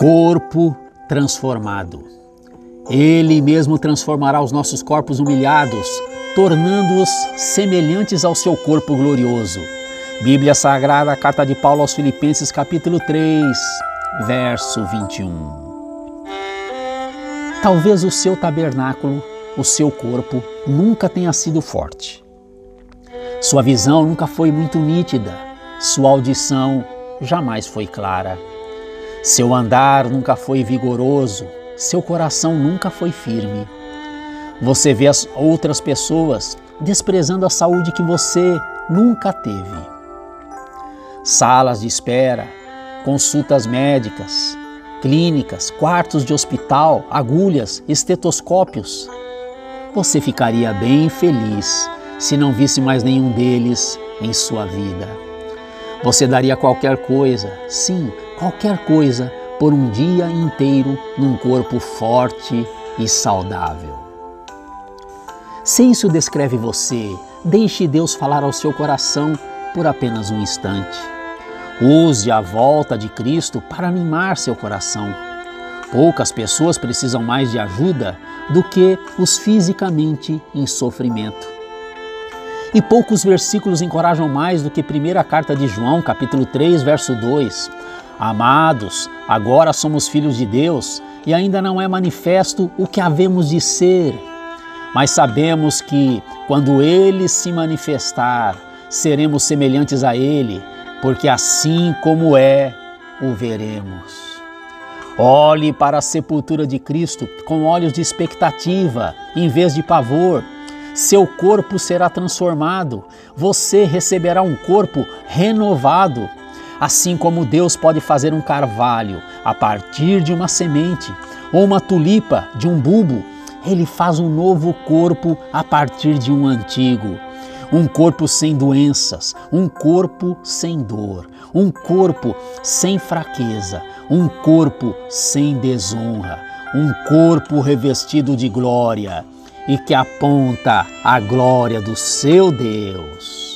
Corpo transformado. Ele mesmo transformará os nossos corpos humilhados, tornando-os semelhantes ao seu corpo glorioso. Bíblia Sagrada, Carta de Paulo aos Filipenses, capítulo 3, verso 21. Talvez o seu tabernáculo, o seu corpo, nunca tenha sido forte. Sua visão nunca foi muito nítida, sua audição jamais foi clara. Seu andar nunca foi vigoroso, seu coração nunca foi firme. Você vê as outras pessoas desprezando a saúde que você nunca teve. Salas de espera, consultas médicas, clínicas, quartos de hospital, agulhas, estetoscópios. Você ficaria bem feliz se não visse mais nenhum deles em sua vida. Você daria qualquer coisa, sim, qualquer coisa, por um dia inteiro num corpo forte e saudável. Se isso descreve você, deixe Deus falar ao seu coração por apenas um instante. Use a volta de Cristo para animar seu coração. Poucas pessoas precisam mais de ajuda do que os fisicamente em sofrimento. E poucos versículos encorajam mais do que primeira carta de João, capítulo 3, verso 2. Amados, agora somos filhos de Deus e ainda não é manifesto o que havemos de ser. Mas sabemos que, quando Ele se manifestar, seremos semelhantes a Ele, porque assim como é, o veremos. Olhe para a sepultura de Cristo com olhos de expectativa, em vez de pavor seu corpo será transformado, você receberá um corpo renovado. Assim como Deus pode fazer um carvalho a partir de uma semente, ou uma tulipa de um bulbo, Ele faz um novo corpo a partir de um antigo. Um corpo sem doenças, um corpo sem dor, um corpo sem fraqueza, um corpo sem desonra, um corpo revestido de glória e que aponta a glória do seu Deus.